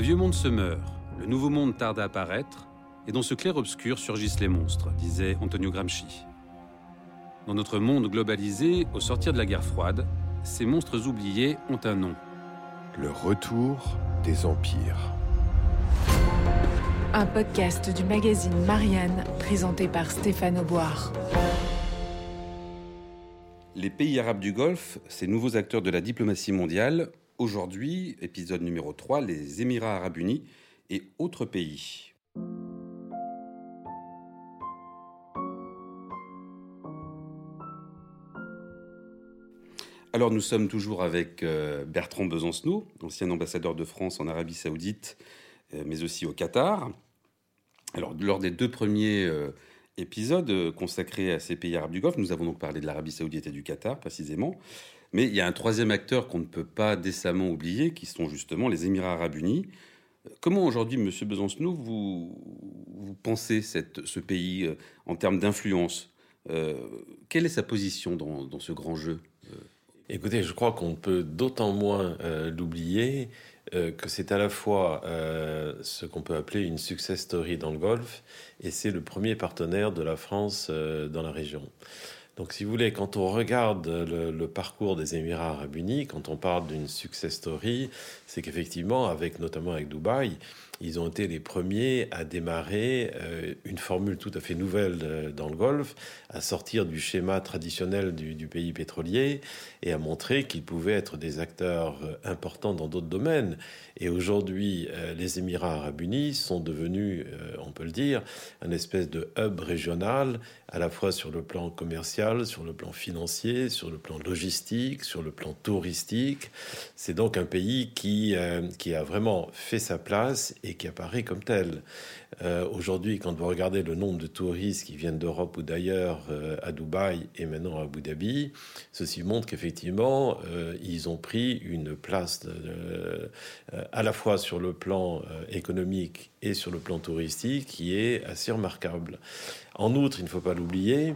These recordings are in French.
Le vieux monde se meurt, le nouveau monde tarde à apparaître, et dans ce clair-obscur surgissent les monstres, disait Antonio Gramsci. Dans notre monde globalisé, au sortir de la guerre froide, ces monstres oubliés ont un nom. Le retour des empires. Un podcast du magazine Marianne, présenté par Stéphane Auboire. Les pays arabes du Golfe, ces nouveaux acteurs de la diplomatie mondiale, aujourd'hui, épisode numéro 3, les Émirats arabes unis et autres pays. Alors nous sommes toujours avec euh, Bertrand Besancenot, ancien ambassadeur de France en Arabie saoudite, euh, mais aussi au Qatar. Alors lors des deux premiers euh, épisodes consacrés à ces pays arabes du Golfe, nous avons donc parlé de l'Arabie saoudite et du Qatar précisément. Mais il y a un troisième acteur qu'on ne peut pas décemment oublier, qui sont justement les Émirats arabes unis. Comment aujourd'hui, Monsieur Besancenot, vous, pensez ce pays en termes d'influence Quelle est sa position dans, ce grand jeu Écoutez, je crois qu'on peut d'autant moins euh, l'oublier euh, que c'est à la fois euh, ce qu'on peut appeler une success story dans le Golfe et c'est le premier partenaire de la France dans la région. Donc, si vous voulez, quand on regarde le, le parcours des Émirats arabes unis, quand on parle d'une success story, c'est qu'effectivement, avec notamment avec Dubaï, ils ont été les premiers à démarrer euh, une formule tout à fait nouvelle euh, dans le Golfe, à sortir du schéma traditionnel du, pays pétrolier et à montrer qu'ils pouvaient être des acteurs euh, importants dans d'autres domaines. Et aujourd'hui, les Émirats arabes unis sont devenus, on peut le dire, un espèce de hub régional, à la fois sur le plan commercial, sur le plan financier, sur le plan logistique, sur le plan touristique. C'est donc un pays qui, qui a vraiment fait sa place qui apparaît comme tel. Euh, aujourd'hui, quand vous regardez le nombre de touristes qui viennent d'Europe ou d'ailleurs euh, à Dubaï et maintenant à Abu Dhabi, ceci montre qu'effectivement, euh, ils ont pris une place à la fois sur le plan économique et sur le plan touristique qui est assez remarquable. En outre, il ne faut pas l'oublier,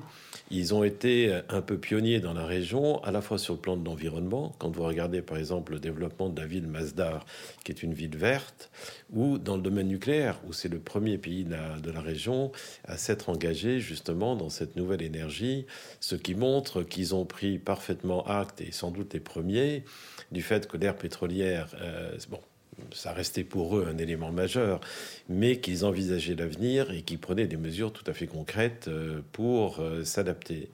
ils ont été un peu pionniers dans la région, à la fois sur le plan de l'environnement, quand vous regardez par exemple le développement de la ville Masdar, qui est une ville verte, ou dans le domaine nucléaire, où c'est le premier pays de la, de la région à s'être engagé justement dans cette nouvelle énergie, ce qui montre qu'ils ont pris parfaitement acte, et sans doute les premiers, du fait que l'ère pétrolière, euh, bon, ça restait pour eux un élément majeur, mais qu'ils envisageaient l'avenir et qu'ils prenaient des mesures tout à fait concrètes euh, pour euh, s'adapter.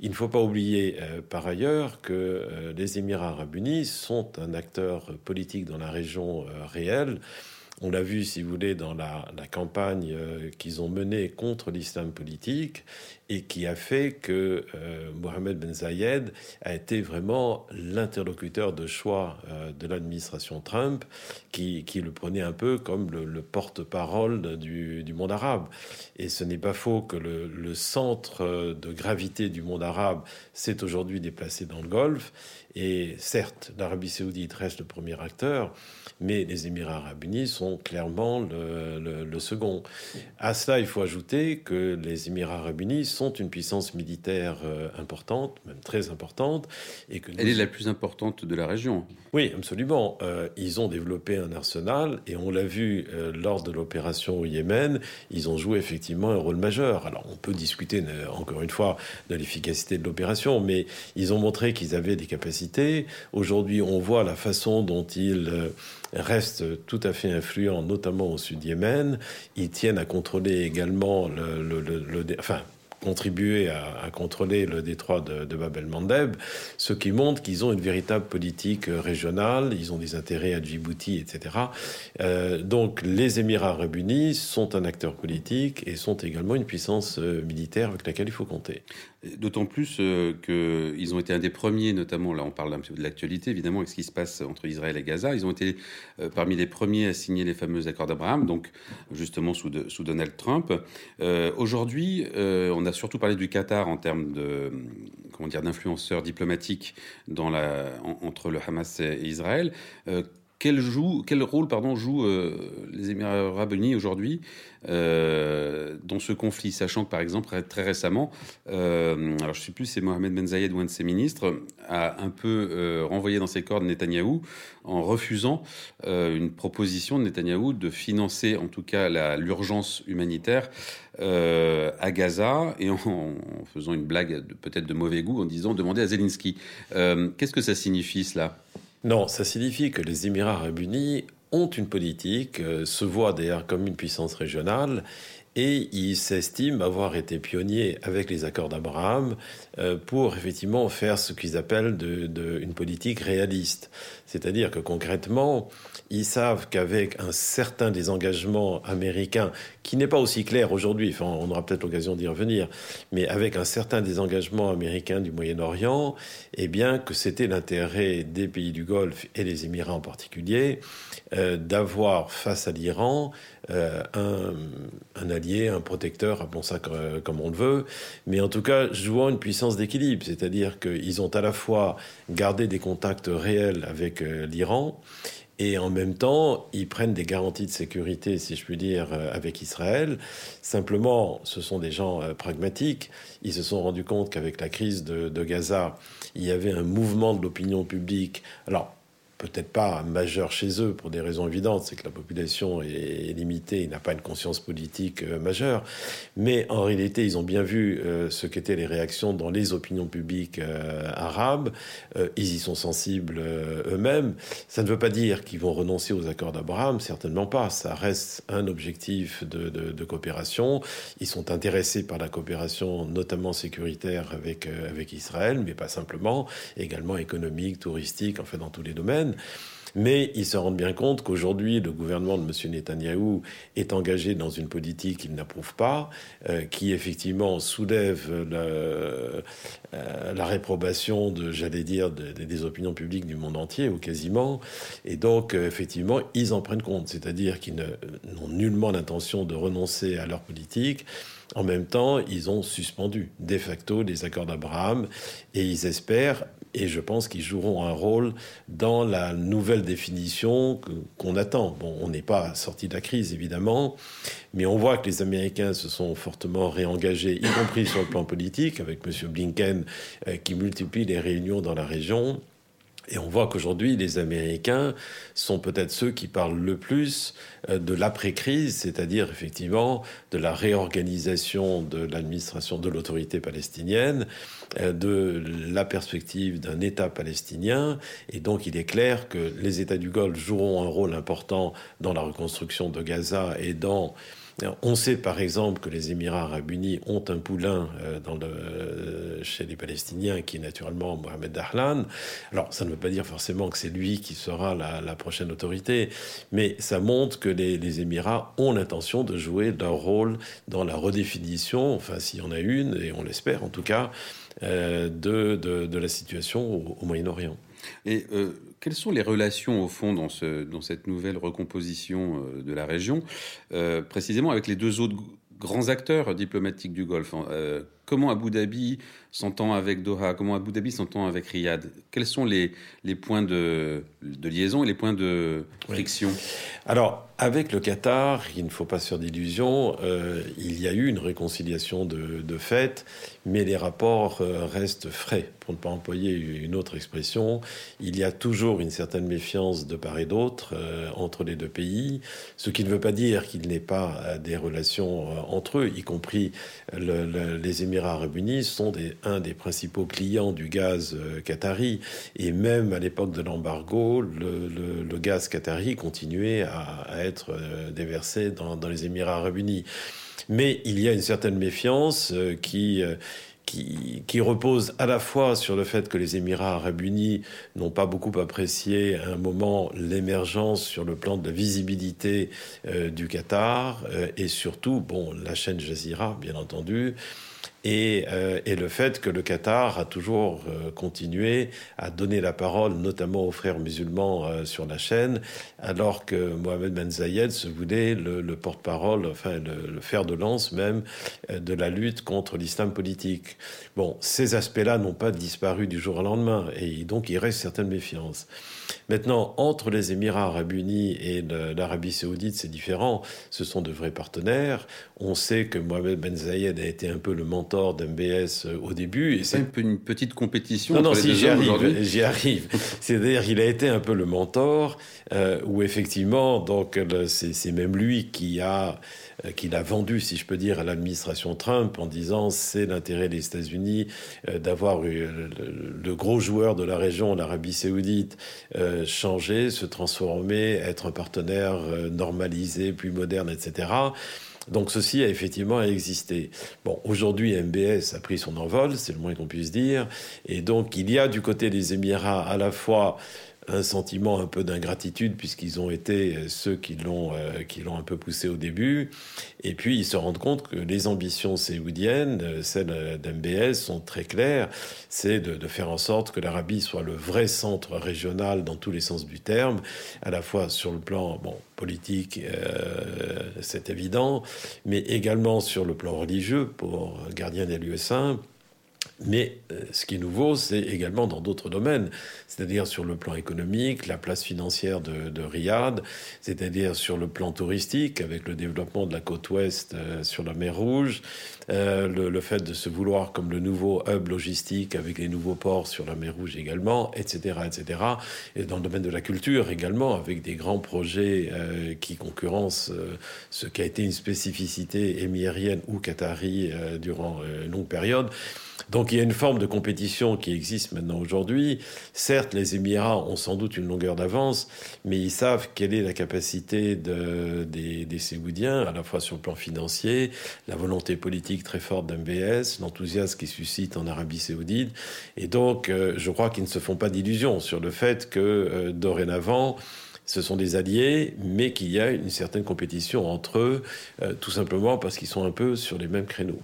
Il ne faut pas oublier euh, par ailleurs que les Émirats arabes unis sont un acteur politique dans la région réelle on l'a vu, si vous voulez, dans la, campagne euh, qu'ils ont menée contre l'islam politique et qui a fait que euh, Mohamed Ben Zayed a été vraiment l'interlocuteur de choix euh, de l'administration Trump, qui, le prenait un peu comme le, porte-parole du, monde arabe. Et ce n'est pas faux que le, le centre de gravité du monde arabe s'est aujourd'hui déplacé dans le Golfe. Et certes, l'Arabie saoudite reste le premier acteur, mais les Émirats arabes unis sont clairement le, second. À cela, il faut ajouter que les Émirats arabes unis sont une puissance militaire euh, importante, même très importante. Et que Elle est la plus importante de la région. Oui, absolument. Euh, ils ont développé un arsenal, et on l'a vu euh, lors de l'opération au Yémen, ils ont joué effectivement un rôle majeur. Alors on peut discuter, encore une fois, de l'efficacité de l'opération, mais ils ont montré qu'ils avaient des capacités. Aujourd'hui, on voit la façon dont ils restent tout à fait influents, notamment au sud Yémen. Ils tiennent à contrôler également le, enfin, contribuer à, contrôler le détroit de, de Bab el-Mandeb, ce qui montre qu'ils ont une véritable politique euh, régionale, ils ont des intérêts à Djibouti, etc. Euh, donc les Émirats arabes unis sont un acteur politique et sont également une puissance euh, militaire avec laquelle il faut compter. D'autant plus euh, qu'ils ont été un des premiers, notamment, là on parle un peu de l'actualité, évidemment, avec ce qui se passe entre Israël et Gaza, ils ont été euh, parmi les premiers à signer les fameux accords d'Abraham, donc justement sous, Donald Trump. Euh, Aujourd'hui, on a surtout parlé du Qatar en termes de, comment d'influenceurs diplomatiques entre le Hamas et Israël. Quel, rôle jouent les Émirats arabes unis aujourd'hui dans ce conflit, sachant que par exemple très récemment, alors je ne sais plus c'est Mohamed Ben Zayed ou un de ses ministres, a un peu renvoyé dans ses cordes Netanyahou en refusant une proposition de Netanyahou de financer en tout cas l'urgence humanitaire à Gaza et en, faisant une blague peut-être de mauvais goût en disant demander à Zelensky. Qu'est-ce que ça signifie cela? Non, ça signifie que les Émirats arabes unis ont une politique, euh, se voient d'ailleurs comme une puissance régionale, et ils s'estiment avoir été pionniers avec les accords d'Abraham euh, pour effectivement faire ce qu'ils appellent une politique réaliste. C'est-à-dire que concrètement, ils savent qu'avec un certain désengagement américain, qui n'est pas aussi clair aujourd'hui, on aura peut-être l'occasion d'y revenir, mais avec un certain désengagement américain du Moyen-Orient, eh bien que c'était l'intérêt des pays du Golfe et des Émirats en particulier euh, d'avoir face à l'Iran euh, un, allié, un protecteur, appelons ça comme on le veut, mais en tout cas jouant une puissance d'équilibre, c'est-à-dire qu'ils ont à la fois gardé des contacts réels avec euh, l'Iran, et en même temps, ils prennent des garanties de sécurité, si je puis dire, euh, avec Israël. Simplement, ce sont des gens euh, pragmatiques. Ils se sont rendus compte qu'avec la crise de, de, Gaza, il y avait un mouvement de l'opinion publique. Alors, peut-être pas majeur chez eux pour des raisons évidentes, c'est que la population est limitée, il n'a pas une conscience politique euh, majeure, mais en réalité ils ont bien vu euh, ce qu'étaient les réactions dans les opinions publiques euh, arabes, ils y sont sensibles eux-mêmes. Ça ne veut pas dire qu'ils vont renoncer aux accords d'Abraham, certainement pas, ça reste un objectif de, coopération, ils sont intéressés par la coopération notamment sécuritaire avec, avec Israël, mais pas simplement, également économique, touristique, en fait dans tous les domaines. Mais ils se rendent bien compte qu'aujourd'hui, le gouvernement de M. Netanyahou est engagé dans une politique qu'il n'approuve pas, euh, qui effectivement soulève euh, la réprobation de, j'allais dire, des opinions publiques du monde entier, ou quasiment. Et donc, euh, effectivement, ils en prennent compte. C'est-à-dire qu'ils n'ont nullement l'intention de renoncer à leur politique. En même temps, ils ont suspendu de facto les accords d'Abraham et ils espèrent et je pense qu'ils joueront un rôle dans la nouvelle définition qu'on attend. Bon, on n'est pas sorti de la crise, évidemment, mais on voit que les Américains se sont fortement réengagés, y compris sur le plan politique, avec M. Blinken euh, qui multiplie les réunions dans la région. Et on voit qu'aujourd'hui, les Américains sont peut-être ceux qui parlent le plus euh, de l'après-crise, c'est-à-dire effectivement de la réorganisation de l'administration de l'autorité palestinienne, euh, de la perspective d'un État palestinien. Et donc il est clair que les États du Golfe joueront un rôle important dans la reconstruction de Gaza et dans on sait par exemple que les Émirats arabes unis ont un poulain euh, le, chez les Palestiniens qui est naturellement Mohamed Dahlan. Alors ça ne veut pas dire forcément que c'est lui qui sera la, prochaine autorité, mais ça montre que les, Émirats ont l'intention de jouer leur rôle dans la redéfinition, enfin s'il y en a une, et on l'espère en tout cas, euh, de, la situation au, Moyen-Orient. Et euh, quelles sont les relations, au fond, dans, ce, dans cette nouvelle recomposition euh, de la région, euh, précisément avec les deux autres grands acteurs diplomatiques du Golfe hein, Comment Abu Dhabi s'entend avec Doha? Comment Abu Dhabi s'entend avec Riyad? Quels sont les, les points de, de, liaison et les points de friction? Alors, avec le Qatar, il ne faut pas se faire d'illusions, il y a eu une réconciliation de, de fait, mais les rapports restent frais pour ne pas employer une autre expression, il y a toujours une certaine méfiance de part et d'autre euh, entre les deux pays, ce qui ne veut pas dire qu'il n'est pas euh, des relations euh, entre eux, y compris les Émirats arabes unis sont des, un des principaux clients du gaz qatari, et même à l'époque de l'embargo, le, gaz qatari continuait à, être déversé dans, les Émirats arabes unis. Mais il y a une certaine méfiance qui qui, repose à la fois sur le fait que les Émirats arabes unis n'ont pas beaucoup apprécié à un moment l'émergence sur le plan de la visibilité euh, du Qatar euh, et surtout, bon, la chaîne Jazeera, bien entendu, et, euh, et, le fait que le Qatar a toujours euh, continué à donner la parole, notamment aux frères musulmans euh, sur la chaîne, alors que Mohamed Ben Zayed se voulait le, le porte-parole, enfin le, le, fer de lance même de la lutte contre l'islam politique. Bon, ces aspects-là n'ont pas disparu du jour au lendemain, et donc il reste certaines méfiances. Maintenant, entre les Émirats arabes unis et l'Arabie saoudite, c'est différent. Ce sont de vrais partenaires. On sait que Mohamed Ben Zayed a été un peu le mentor d'MBS euh, au début. Et c'est un peu une petite compétition. Non, non, si j'y arrive, j'y arrive. C'est-à-dire, il a été un peu le mentor, euh, où effectivement, donc, c'est même lui qui a qu'il a vendu, si je peux dire, à l'administration Trump en disant c'est l'intérêt des États-Unis euh, d'avoir le, gros joueur de la région, l'Arabie saoudite, euh, changer, se transformer, être un partenaire normalisé, plus moderne, etc. Donc ceci a effectivement existé. Bon, aujourd'hui, MBS a pris son envol, c'est le moins qu'on puisse dire, et donc il y a du côté des Émirats à la fois un sentiment un peu d'ingratitude puisqu'ils ont été ceux qui l'ont euh, qui l'ont un peu poussé au début. Et puis ils se rendent compte que les ambitions séoudiennes euh, celles d'MBS sont très claires. C'est de, faire en sorte que l'Arabie soit le vrai centre régional dans tous les sens du terme à la fois sur le plan bon politique euh, c'est évident mais également sur le plan religieux pour gardien des lieux saints mais euh, ce qui est nouveau, c'est également dans d'autres domaines, c'est-à-dire sur le plan économique, la place financière de, de Riyad, c'est-à-dire sur le plan touristique, avec le développement de la côte ouest euh, sur la mer Rouge, euh, le, fait de se vouloir comme le nouveau hub logistique avec les nouveaux ports sur la mer Rouge également, etc., etc. Et dans le domaine de la culture également, avec des grands projets qui concurrencent ce qui a été une spécificité émirienne ou qatari durant une longue période. Donc il y a une forme de compétition qui existe maintenant aujourd'hui. Certes, les Émirats ont sans doute une longueur d'avance, mais ils savent quelle est la capacité de, des, des Séoudiens, à la fois sur le plan financier, la volonté politique très forte d'MBS, l'enthousiasme qui suscite en Arabie saoudite. Et donc, euh, je crois qu'ils ne se font pas d'illusions sur le fait que euh, dorénavant, ce sont des alliés, mais qu'il y a une certaine compétition entre eux, euh, tout simplement parce qu'ils sont un peu sur les mêmes créneaux.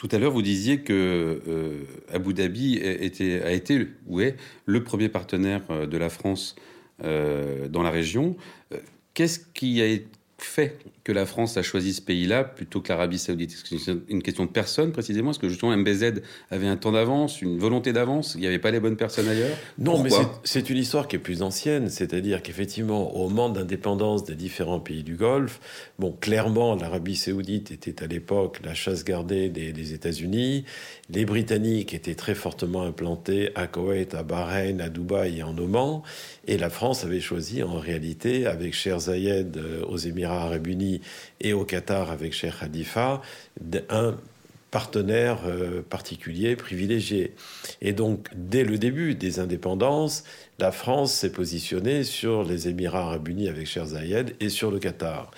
Tout à l'heure, vous disiez que euh, Abu Dhabi a été ou est le premier partenaire euh, de la France euh, dans la région. Qu'est-ce qui a fait que la France a choisi ce pays-là plutôt que l'Arabie Saoudite? C'est une question de personne précisément? Est-ce que justement MBZ avait un temps d'avance, une volonté d'avance? Il n'y avait pas les bonnes personnes ailleurs? Non, Pourquoi? mais c'est une histoire qui est plus ancienne. C'est-à-dire qu'effectivement, au moment d'indépendance des différents pays du Golfe, bon, clairement, l'Arabie Saoudite était à l'époque la chasse gardée des, des États-Unis. Les Britanniques étaient très fortement implantés à Koweït, à Bahreïn, à Dubaï et en Oman. Et la France avait choisi en réalité, avec Cher Zayed euh, aux Émirats arabes unis et au Qatar avec Cheikh Khalifa, un partenaire euh, particulier, privilégié. Et donc, dès le début des indépendances, la France s'est positionnée sur les Émirats arabes unis avec Cher Zayed et sur le Qatar.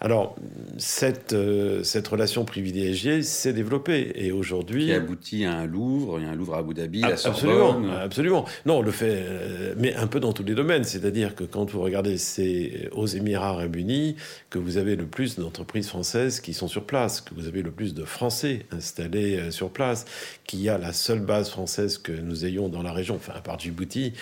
Alors, cette, euh, cette relation privilégiée s'est développée. Et aujourd'hui. Qui aboutit à un Louvre, il y a un Louvre à Abu Dhabi, à Absolument, absolument. Non, le fait. Euh, mais un peu dans tous les domaines. C'est-à-dire que quand vous regardez, c'est aux Émirats Arabes Unis que vous avez le plus d'entreprises françaises qui sont sur place, que vous avez le plus de Français installés euh, sur place, qu'il y a la seule base française que nous ayons dans la région, enfin, à part Djibouti,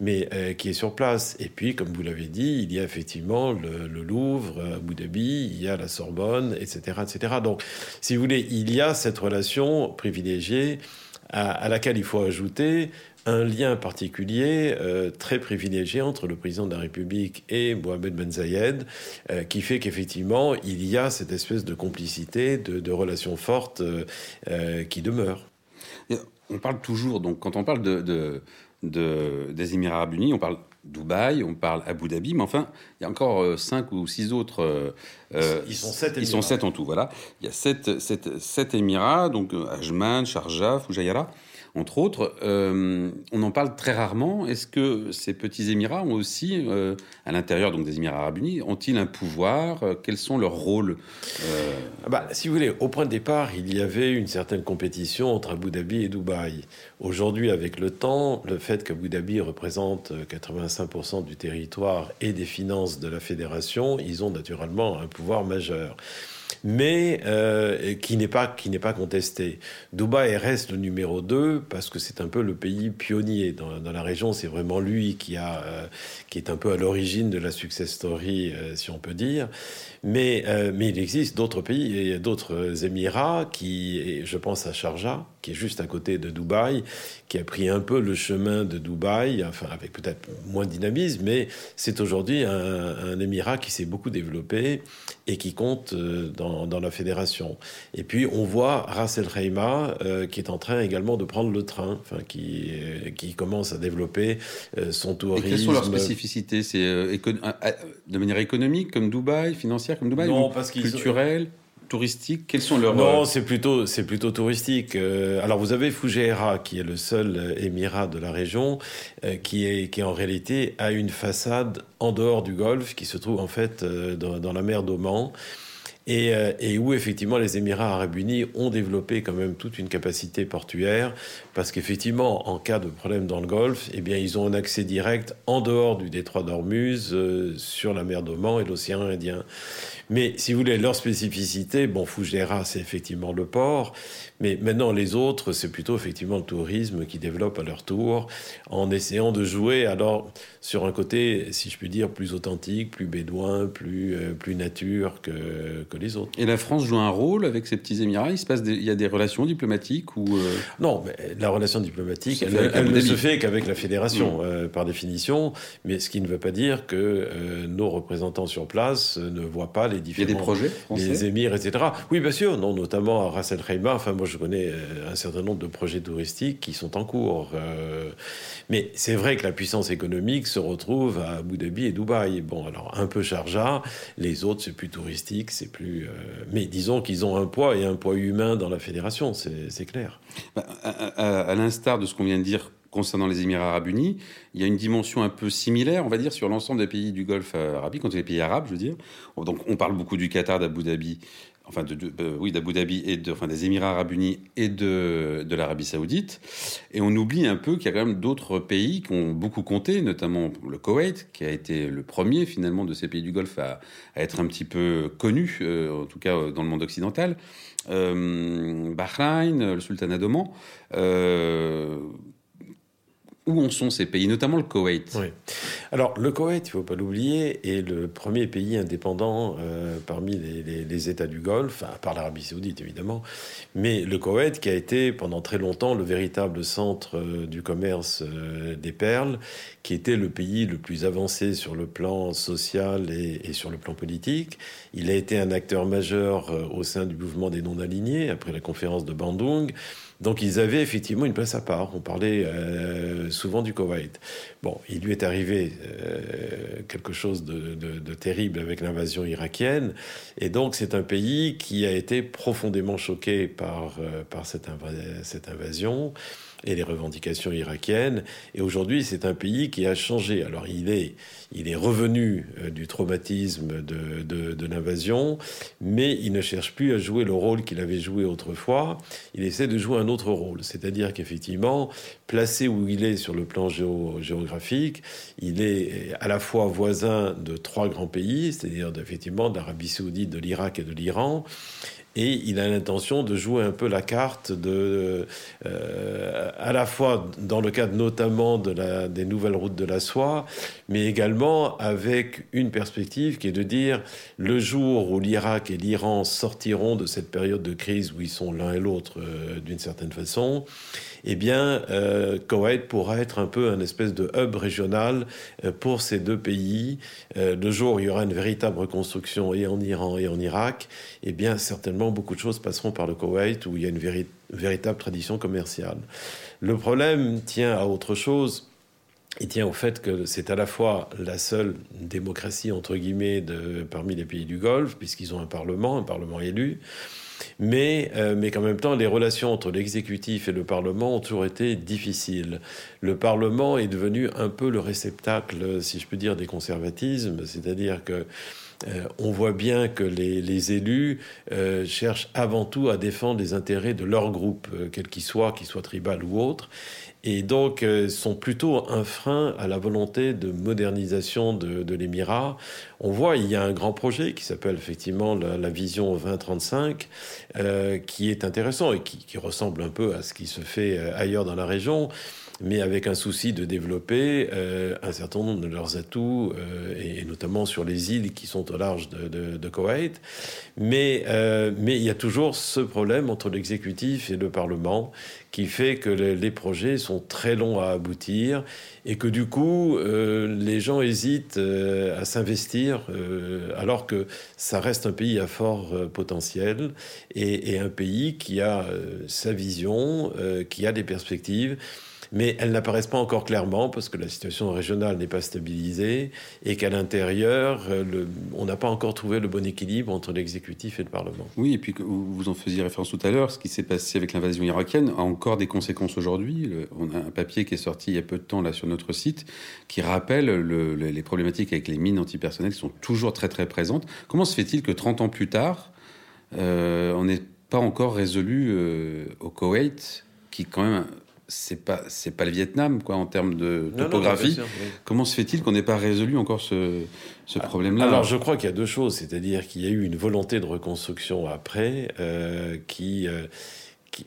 mais qui est sur place. Et puis, comme vous l'avez dit, il y a effectivement le, le Louvre, Abu Dhabi il y a la Sorbonne, etc., etc. Donc, si vous voulez, il y a cette relation privilégiée à, laquelle il faut ajouter un lien particulier euh, très privilégié entre le président de la République et Mohamed Ben Zayed, euh, qui fait qu'effectivement, il y a cette espèce de complicité, de, de relations fortes euh, qui demeurent. on parle toujours, donc quand on parle de, de des Émirats arabes unis, on parle Dubaï, on parle Abu Dhabi, mais enfin, il y a encore euh, cinq ou six autres. Euh, ils sont sept. Ils sont sept en tout. Voilà, il y a sept, sept, sept émirats, donc euh, Ajman, Sharjah, Fujairah entre autres. Euh, on en parle très rarement. Est-ce que ces petits Émirats ont aussi, euh, à l'intérieur donc des Émirats arabes unis, ont-ils un pouvoir? Euh, Quels sont leurs rôles euh... bah, Si vous voulez, au point de départ, il y avait une certaine compétition entre Abu Dhabi et Dubaï. Aujourd'hui, avec le temps, le fait qu'Abu Dhabi représente 85% du territoire et des finances de la fédération, ils ont naturellement un pouvoir majeur. Mais euh, qui n'est pas qui n'est pas contesté. Dubaï reste le numéro 2 parce que c'est un peu le pays pionnier dans, la région. C'est vraiment lui qui a euh, qui est un peu à l'origine de la success story, euh, si on peut dire. Mais, mais il existe d'autres pays et d'autres Émirats qui, je pense à Sharjah, qui est juste à côté de Dubaï, qui a pris un peu le chemin de Dubaï, enfin avec peut-être moins de dynamisme, mais c'est aujourd'hui un, un, émirat qui s'est beaucoup développé et qui compte euh, dans, dans, la fédération. Et puis on voit Ras El Khaimah euh, qui est en train également de prendre le train, enfin qui, euh, qui commence à développer son tourisme. Et quelles sont leurs spécificités? C'est de manière économique comme Dubaï, financière comme Dubaï, non, ou parce culturelle? Touristique Quels sont leurs Non, c'est plutôt c'est plutôt touristique. Euh, alors vous avez Fujairah qui est le seul euh, émirat de la région euh, qui est qui en réalité a une façade en dehors du Golfe qui se trouve en fait dans, dans la mer d'Oman. Et, et, où effectivement les Émirats arabes unis ont développé quand même toute une capacité portuaire, parce qu'effectivement, en cas de problème dans le Golfe, eh bien, ils ont un accès direct en dehors du détroit d'Ormuz, euh, sur la mer d'Oman et l'océan Indien. Mais si vous voulez, leur spécificité, bon, Fougera, c'est effectivement le port, mais maintenant les autres, c'est plutôt effectivement le tourisme qui développe à leur tour, en essayant de jouer alors sur un côté, si je puis dire, plus authentique, plus bédouin, plus, euh, plus nature que, que les autres. Et la France joue un rôle avec ces petits Émirats? Il se passe des, il y a des relations diplomatiques ou euh... Non, mais la relation diplomatique, elle, elle, elle ne se fait qu'avec la fédération, mmh. euh, par définition, mais ce qui ne veut pas dire que nos représentants sur place ne voient pas les différents... Il y a des projets français Les émirs, etc. Oui, bien sûr, non, notamment à Ras El Khaimah, enfin moi je connais euh, un certain nombre de projets touristiques qui sont en cours. Euh, mais c'est vrai que la puissance économique se retrouve à Abu Dhabi et Dubaï. Bon, alors un peu Sharjah, les autres c'est plus touristique, c'est plus... Euh, mais disons qu'ils ont un poids et un poids humain dans la fédération, c'est clair. Bah, à, à, à l'instar de ce qu'on vient de dire concernant les Émirats arabes unis, il y a une dimension un peu similaire, on va dire, sur l'ensemble des pays du Golfe arabique, quand les pays arabes, je veux dire. Donc on parle beaucoup du Qatar, d'Abu Dhabi, enfin euh, oui d'Abu Dhabi et de, enfin des Émirats arabes unis et de, l'Arabie saoudite, et on oublie un peu qu'il y a quand même d'autres pays qui ont beaucoup compté, notamment le Koweït, qui a été le premier finalement de ces pays du Golfe à, à être un petit peu connu, euh, en tout cas dans le monde occidental. Euh, Bahreïn, le Sultanat d'Oman. Où en sont ces pays, notamment le Koweït? Oui. Alors, le Koweït, il ne faut pas l'oublier, est le premier pays indépendant euh, parmi les, États du Golfe, à part l'Arabie Saoudite évidemment, mais le Koweït qui a été pendant très longtemps le véritable centre euh, du commerce euh, des perles, qui était le pays le plus avancé sur le plan social et, sur le plan politique. Il a été un acteur majeur au sein du mouvement des non-alignés après la conférence de Bandung. Donc ils avaient effectivement une place à part. On parlait euh, souvent du Koweït. Bon, il lui est arrivé euh, quelque chose de, terrible avec l'invasion irakienne, et donc c'est un pays qui a été profondément choqué par, euh, par cette invasion et les revendications irakiennes. Et aujourd'hui, c'est un pays qui a changé. Alors, il est, il est revenu euh, du traumatisme de, l'invasion, mais il ne cherche plus à jouer le rôle qu'il avait joué autrefois. Il essaie de jouer un autre rôle. C'est-à-dire qu'effectivement, placé où il est sur le plan géo, géographique, il est à la fois voisin de trois grands pays, c'est-à-dire effectivement d'Arabie saoudite, de l'Irak et de l'Iran et il a l'intention de jouer un peu la carte de, euh, à la fois dans le cadre notamment de la, des nouvelles routes de la soie, mais également avec une perspective qui est de dire le jour où l'Irak et l'Iran sortiront de cette période de crise où ils sont l'un et l'autre euh, d'une certaine façon, eh bien, euh, Koweït pourra être un peu un espèce de hub régional euh, pour ces deux pays. Euh, le jour où il y aura une véritable reconstruction et en Iran et en Irak, eh bien, certainement beaucoup de choses passeront par le Koweït où il y a une véri véritable tradition commerciale. Le problème tient à autre chose. Il tient au fait que c'est à la fois la seule démocratie, entre guillemets, parmi les pays du Golfe, puisqu'ils ont un parlement, un parlement élu, mais, euh, mais qu'en même temps, les relations entre l'exécutif et le Parlement ont toujours été difficiles. Le Parlement est devenu un peu le réceptacle, si je peux dire, des conservatismes, c'est-à-dire que euh, on voit bien que les, élus euh, cherchent avant tout à défendre les intérêts de leur groupe, quel qu'il soit, qu'il soit tribal ou autre. Et donc euh, sont plutôt un frein à la volonté de modernisation de, l'Émirat. On voit, il y a un grand projet qui s'appelle effectivement la, Vision 2035, euh, qui est intéressant et qui, qui, ressemble un peu à ce qui se fait ailleurs dans la région mais avec un souci de développer euh, un certain nombre de leurs atouts, euh, et, notamment sur les îles qui sont au large de, de, Koweït. Mais, euh, mais il y a toujours ce problème entre l'exécutif et le Parlement qui fait que les projets sont très longs à aboutir et que du coup, les gens hésitent à s'investir alors que ça reste un pays à fort potentiel et, un pays qui a sa vision, qui a des perspectives mais elles n'apparaissent pas encore clairement parce que la situation régionale n'est pas stabilisée et qu'à l'intérieur, euh, on n'a pas encore trouvé le bon équilibre entre l'exécutif et le Parlement. Oui, et puis vous en faisiez référence tout à l'heure, ce qui s'est passé avec l'invasion irakienne a encore des conséquences aujourd'hui. On a un papier qui est sorti il y a peu de temps là sur notre site qui rappelle les problématiques avec les mines antipersonnelles qui sont toujours très très présentes. Comment se fait-il que 30 ans plus tard, euh, on n'est pas encore résolu euh, au Koweït, qui quand même c'est pas c'est pas le Vietnam quoi en termes de topographie. Comment se fait-il qu'on n'ait pas résolu encore ce, ce ah, problème-là Alors je crois qu'il y a deux choses, c'est-à-dire qu'il y a eu une volonté de reconstruction après euh, qui, euh, qui,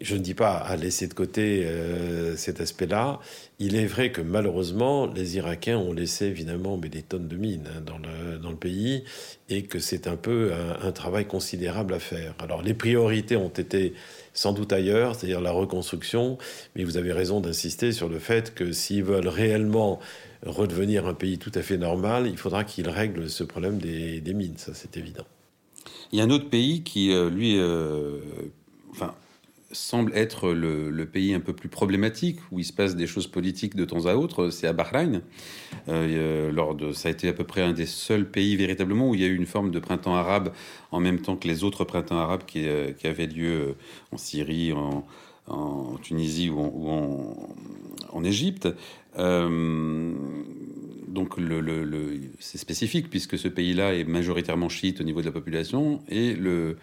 je ne dis pas à laisser de côté euh, cet aspect-là. Il est vrai que malheureusement les Irakiens ont laissé évidemment mais des tonnes de mines hein, dans, le, dans le pays et que c'est un peu un, travail considérable à faire. Alors les priorités ont été sans doute ailleurs, c'est-à-dire la reconstruction. Mais vous avez raison d'insister sur le fait que s'ils veulent réellement redevenir un pays tout à fait normal, il faudra qu'ils règlent ce problème des, mines, ça c'est évident. Il y a un autre pays qui, euh, lui, euh, enfin, semble être le, pays un peu plus problématique, où il se passe des choses politiques de temps à autre, c'est à Bahreïn. Euh, de, ça a été à peu près un des seuls pays véritablement où il y a eu une forme de printemps arabe en même temps que les autres printemps arabes qui, euh, avaient lieu euh, en Syrie, en, Tunisie ou en, Égypte. donc c'est spécifique puisque ce pays-là est majoritairement chiite au niveau de la population et le,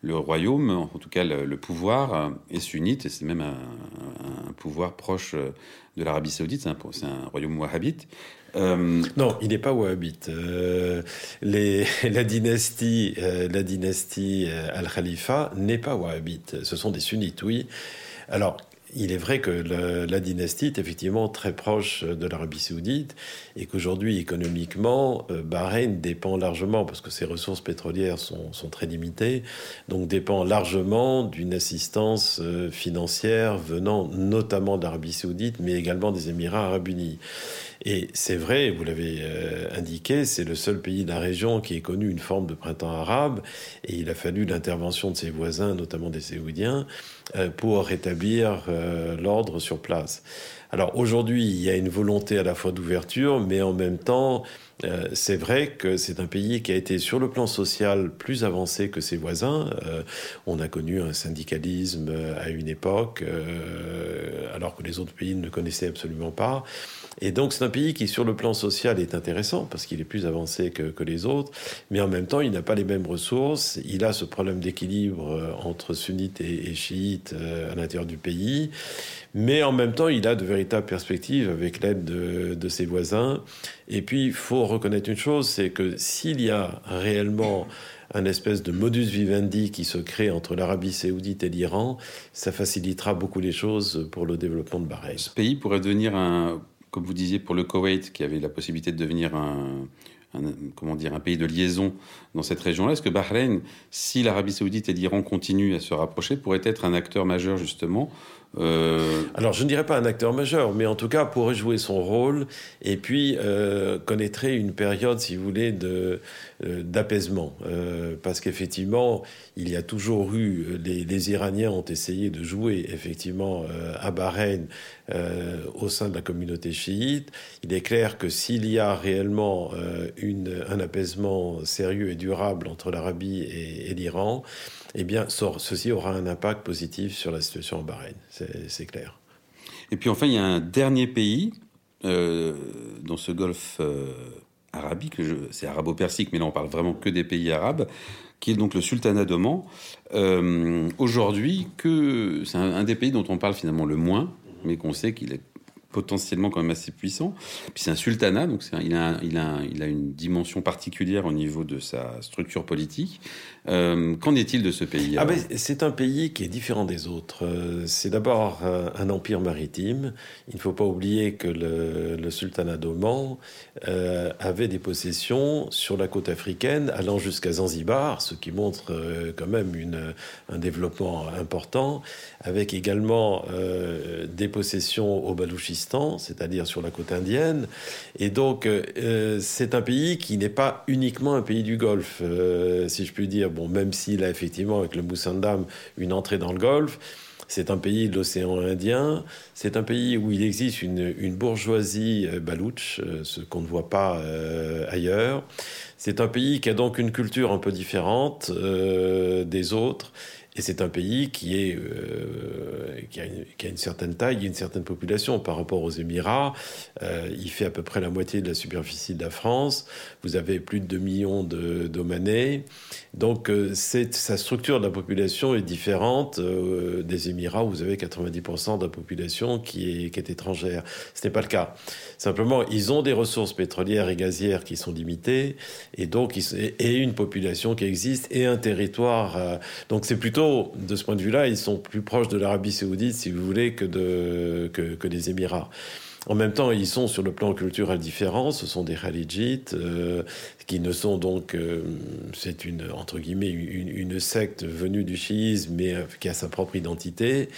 le royaume, en tout cas le, pouvoir, est sunnite, et c'est même un, pouvoir proche de l'Arabie saoudite, c'est un, royaume wahhabite. Euh, non, il n'est pas wahhabite. Euh, la dynastie, euh, la dynastie Al-Khalifa n'est pas wahhabite. Ce sont des sunnites, oui. Alors, il est vrai que la dynastie est effectivement très proche de l'Arabie saoudite et qu'aujourd'hui, économiquement, euh, Bahreïn dépend largement, parce que ses ressources pétrolières sont, très limitées, donc dépend largement d'une assistance euh, financière venant notamment d'Arabie saoudite, mais également des Émirats arabes unis. Et c'est vrai, vous l'avez euh, indiqué, c'est le seul pays de la région qui ait connu une forme de printemps arabe, et il a fallu l'intervention de ses voisins, notamment des Saoudiens, euh, pour rétablir euh, l'ordre sur place. Alors aujourd'hui, il y a une volonté à la fois d'ouverture, mais en même temps, c'est vrai que c'est un pays qui a été sur le plan social plus avancé que ses voisins. on a connu un syndicalisme à une époque, alors que les autres pays ne connaissaient absolument pas. Et donc c'est un pays qui, sur le plan social, est intéressant parce qu'il est plus avancé que, que, les autres, mais en même temps, il n'a pas les mêmes ressources. Il a ce problème d'équilibre euh, entre sunnites et, chiites euh, à l'intérieur du pays, mais en même temps, il a de véritables perspectives avec l'aide de, de ses voisins. Et puis, il faut reconnaître une chose, c'est que s'il y a réellement un espèce de modus vivendi qui se crée entre l'Arabie saoudite et l'Iran, ça facilitera beaucoup les choses pour le développement de Bahreïn. Ce pays pourrait devenir un comme vous disiez, pour le Koweït, qui avait la possibilité de devenir un, comment dire, un pays de liaison dans cette région-là, est-ce que Bahreïn, si l'Arabie saoudite et l'Iran continuent à se rapprocher, pourrait être un acteur majeur justement euh, Alors, je ne dirais pas un acteur majeur, mais en tout cas pourrait jouer son rôle et puis euh, connaîtrait une période, si vous voulez, de, euh, d'apaisement. Euh, parce qu'effectivement, il y a toujours eu, les, les, Iraniens ont essayé de jouer effectivement à Bahreïn au sein de la communauté chiite. Il est clair que s'il y a réellement une, un apaisement sérieux et durable entre l'Arabie et, et l'Iran, eh bien, ceci aura un impact positif sur la situation en Bahreïn, c'est clair. Et puis enfin, il y a un dernier pays euh, dans ce golfe euh, arabique, c'est arabo-persique, mais là on parle vraiment que des pays arabes, qui est donc le sultanat d'Oman. Euh, aujourd'hui, c'est un, des pays dont on parle finalement le moins, mais qu'on sait qu'il est potentiellement quand même assez puissant. Puis c'est un sultanat, donc il, a, il, a, il a une dimension particulière au niveau de sa structure politique. Euh, qu'en est-il de ce pays ah ben, C'est un pays qui est différent des autres. Euh, c'est d'abord euh, un empire maritime. Il ne faut pas oublier que le, le sultanat d'Oman avait des possessions sur la côte africaine allant jusqu'à Zanzibar, ce qui montre quand même une, un développement important, avec également des possessions au Balouchistan, c'est-à-dire sur la côte indienne. Et donc c'est un pays qui n'est pas uniquement un pays du Golfe, si je puis dire bon, même s'il a effectivement avec le Moussandam une entrée dans le Golfe, c'est un pays de l'océan Indien, c'est un pays où il existe une, bourgeoisie euh, balouche, euh, ce qu'on ne voit pas euh, ailleurs. C'est un pays qui a donc une culture un peu différente des autres. Et c'est un pays qui, est, euh, qui, a une, certaine taille, une certaine population par rapport aux Émirats. Euh, il fait à peu près la moitié de la superficie de la France. Vous avez plus de 2 millions d'Omanais. Donc euh, sa structure de la population est différente des Émirats où vous avez 90% de la population qui est, qui est étrangère. Ce n'est pas le cas. Simplement, ils ont des ressources pétrolières et gazières qui sont limitées et donc et une population qui existe et un territoire. donc c'est plutôt de ce point de vue-là, ils sont plus proches de l'Arabie saoudite, si vous voulez, que, de, que, que des Émirats. En même temps, ils sont sur le plan culturel différent. Ce sont des Khalijites euh, qui ne sont donc, euh, c'est une entre guillemets une, secte venue du chiisme, mais euh, qui a sa propre identité.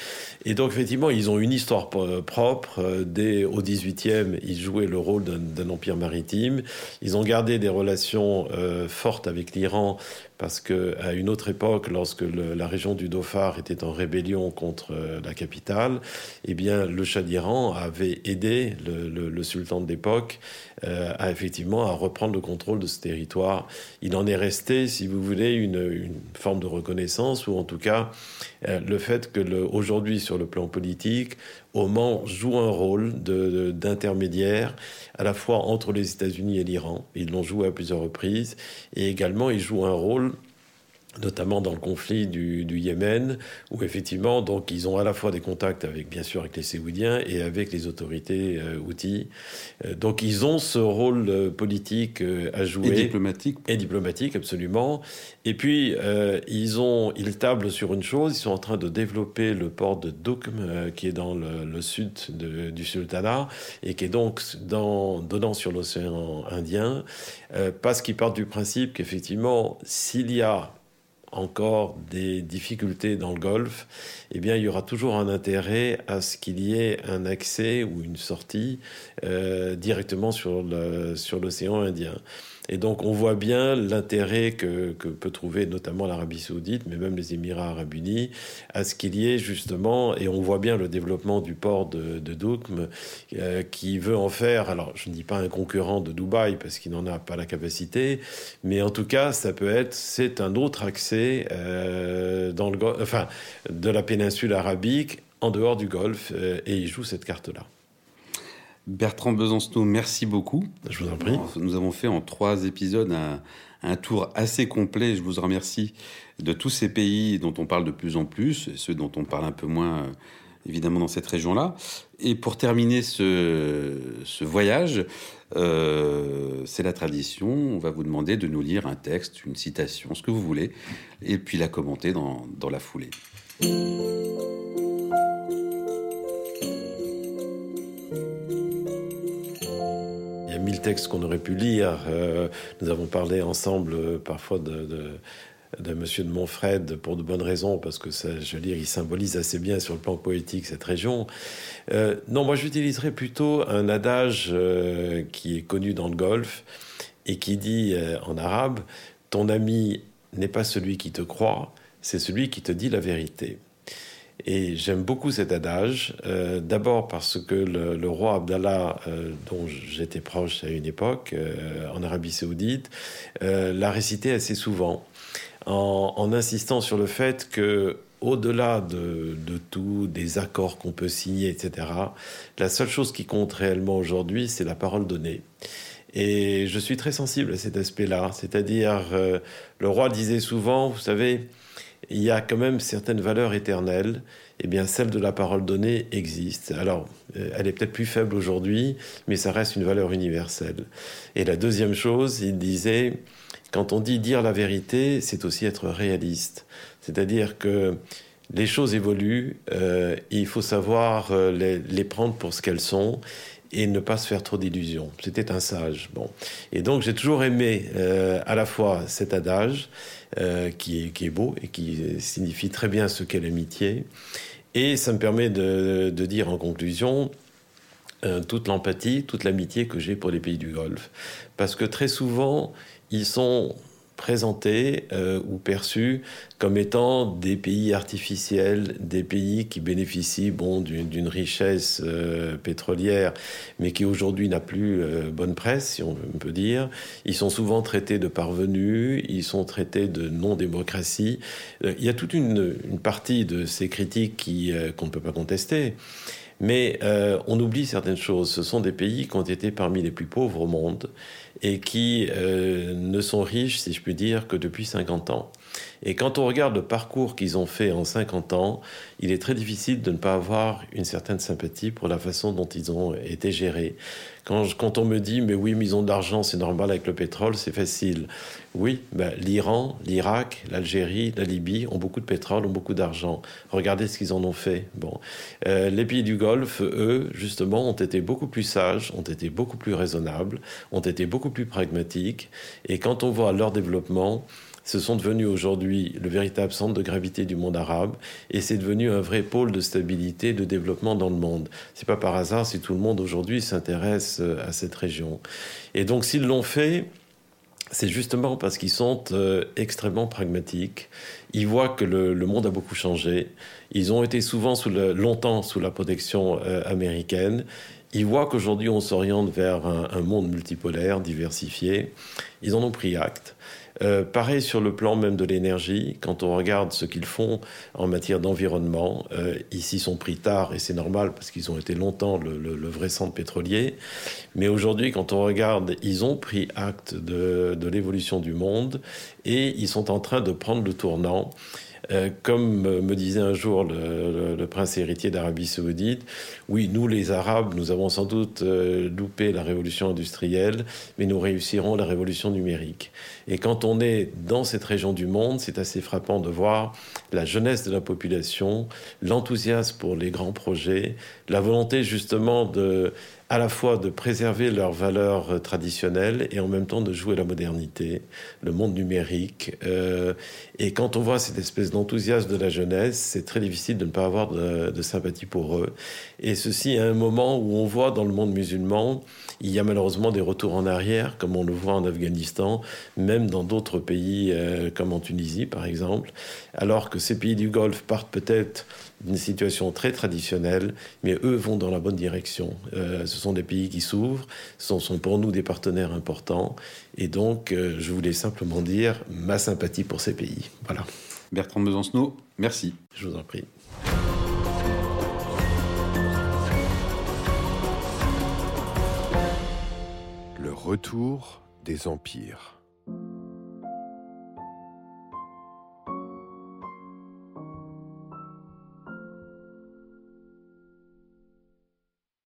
Et donc effectivement, ils ont une histoire propre. Dès au 18e, ils jouaient le rôle d'un empire maritime. Ils ont gardé des relations fortes avec l'Iran parce qu'à une autre époque, lorsque la région du Dhofar était en rébellion contre euh, la capitale, eh le Shah d'Iran avait aidé le, sultan de l'époque euh, à effectivement à reprendre le contrôle de ce territoire. Il en est resté, si vous voulez, une, forme de reconnaissance, ou en tout cas le fait que aujourd'hui, sur le plan politique, Oman joue un rôle d'intermédiaire à la fois entre les États-Unis et l'Iran. Ils l'ont joué à plusieurs reprises. Et également, il joue un rôle notamment dans le conflit du, Yémen, où effectivement, donc, ils ont à la fois des contacts avec, bien sûr, avec les Séoudiens et avec les autorités euh, outils. Euh, donc, ils ont ce rôle euh, politique à jouer. Et diplomatique. Et diplomatique, absolument. Et puis, ils, ont, ils tablent sur une chose, ils sont en train de développer le port de Dukm, qui est dans le, sud du sultanat, et qui est donc dans, donnant sur l'océan Indien, parce qu'ils partent du principe qu'effectivement, s'il y a encore des difficultés dans le Golfe, eh bien, il y aura toujours un intérêt à ce qu'il y ait un accès ou une sortie euh, directement sur l'océan Indien. Et donc on voit bien l'intérêt que, peut trouver notamment l'Arabie saoudite, mais même les Émirats arabes unis, à ce qu'il y ait justement, et on voit bien le développement du port de, de euh, qui veut en faire, alors je ne dis pas un concurrent de Dubaï, parce qu'il n'en a pas la capacité, mais en tout cas, ça peut être, c'est un autre accès euh, dans le, de la péninsule arabique en dehors du Golfe, euh, et il joue cette carte-là. Bertrand Besancenot, merci beaucoup. Je vous en prie. Nous avons fait en trois épisodes un, tour assez complet. Je vous remercie de tous ces pays dont on parle de plus en plus, et ceux dont on parle un peu moins, euh, évidemment, dans cette région-là. Et pour terminer ce, voyage, euh, c'est la tradition. On va vous demander de nous lire un texte, une citation, ce que vous voulez, et puis la commenter dans, dans la foulée. Mille textes qu'on aurait pu lire. Euh, nous avons parlé ensemble euh, parfois de, de, Monsieur de Montfred pour de bonnes raisons, parce que ça, je veux dire, il symbolise assez bien sur le plan poétique cette région. Euh, non, moi j'utiliserais plutôt un adage qui est connu dans le Golfe et qui dit en arabe Ton ami n'est pas celui qui te croit, c'est celui qui te dit la vérité. Et j'aime beaucoup cet adage, euh, d'abord parce que le, roi Abdallah, euh, dont j'étais proche à une époque, euh, en Arabie saoudite, l'a récité assez souvent, en, insistant sur le fait que au-delà de, de, tout, des accords qu'on peut signer, etc., la seule chose qui compte réellement aujourd'hui, c'est la parole donnée. Et je suis très sensible à cet aspect-là, c'est-à-dire, le roi disait souvent, vous savez, il y a quand même certaines valeurs éternelles. Eh bien, celle de la parole donnée existe. Alors, euh, elle est peut-être plus faible aujourd'hui, mais ça reste une valeur universelle. Et la deuxième chose, il disait, quand on dit dire la vérité, c'est aussi être réaliste. C'est-à-dire que les choses évoluent, euh, il faut savoir euh, les, les, prendre pour ce qu'elles sont et ne pas se faire trop d'illusions. C'était un sage. Bon. Et donc j'ai toujours aimé euh, à la fois cet adage euh, qui, est, beau et qui signifie très bien ce qu'est l'amitié. Et ça me permet de, de dire en conclusion euh, toute l'empathie, toute l'amitié que j'ai pour les pays du Golfe. Parce que très souvent, ils sont présentés euh, ou perçus comme étant des pays artificiels, des pays qui bénéficient bon, d'une richesse euh, pétrolière, mais qui aujourd'hui n'a plus euh, bonne presse, si on peut dire. Ils sont souvent traités de parvenus, ils sont traités de non-démocratie. Il y a toute une, partie de ces critiques qu'on ne peut pas contester. Mais euh, on oublie certaines choses. Ce sont des pays qui ont été parmi les plus pauvres au monde et qui euh, ne sont riches, si je puis dire, que depuis 50 ans. Et quand on regarde le parcours qu'ils ont fait en 50 ans, il est très difficile de ne pas avoir une certaine sympathie pour la façon dont ils ont été gérés. Quand, on me dit, mais oui, mais ils ont de l'argent, c'est normal avec le pétrole, c'est facile. Oui, ben, l'Iran, l'Irak, l'Algérie, la Libye ont beaucoup de pétrole, ont beaucoup d'argent. Regardez ce qu'ils en ont fait. Bon, euh, les pays du Golfe, eux, justement, ont été beaucoup plus sages, ont été beaucoup plus raisonnables, ont été beaucoup plus pragmatiques. Et quand on voit leur développement, se sont devenus aujourd'hui le véritable centre de gravité du monde arabe et c'est devenu un vrai pôle de stabilité, de développement dans le monde. C'est pas par hasard si tout le monde aujourd'hui s'intéresse euh, à cette région. Et donc s'ils l'ont fait, c'est justement parce qu'ils sont euh, extrêmement pragmatiques. Ils voient que le, monde a beaucoup changé. Ils ont été souvent sous le, longtemps sous la protection euh, américaine. Ils voient qu'aujourd'hui on s'oriente vers un, monde multipolaire, diversifié. Ils en ont pris acte. Euh, pareil sur le plan même de l'énergie, quand on regarde ce qu'ils font en matière d'environnement, euh, ici sont pris tard et c'est normal parce qu'ils ont été longtemps le, vrai centre pétrolier. Mais aujourd'hui, quand on regarde, ils ont pris acte de l'évolution du monde et ils sont en train de prendre le tournant. Euh, comme me disait un jour le prince héritier d'Arabie saoudite, oui, nous les Arabes, nous avons sans doute euh, loupé la révolution industrielle, mais nous réussirons la révolution numérique. Et quand on est dans cette région du monde, c'est assez frappant de voir la jeunesse de la population, l'enthousiasme pour les grands projets, la volonté justement de à la fois de préserver leurs valeurs traditionnelles et en même temps de jouer la modernité, le monde numérique. Euh, et quand on voit cette espèce d'enthousiasme de la jeunesse, c'est très difficile de ne pas avoir de, de, sympathie pour eux. Et ceci à un moment où on voit dans le monde musulman, il y a malheureusement des retours en arrière, comme on le voit en Afghanistan, même dans d'autres pays euh, comme en Tunisie par exemple, alors que ces pays du Golfe partent peut-être d'une situation très traditionnelle, mais eux vont dans la bonne direction. Euh, ce sont des pays qui s'ouvrent, ce sont pour nous des partenaires importants, et donc euh, je voulais simplement dire ma sympathie pour ces pays. Voilà. Bertrand Besancenot, merci. Je vous en prie. Le retour des empires.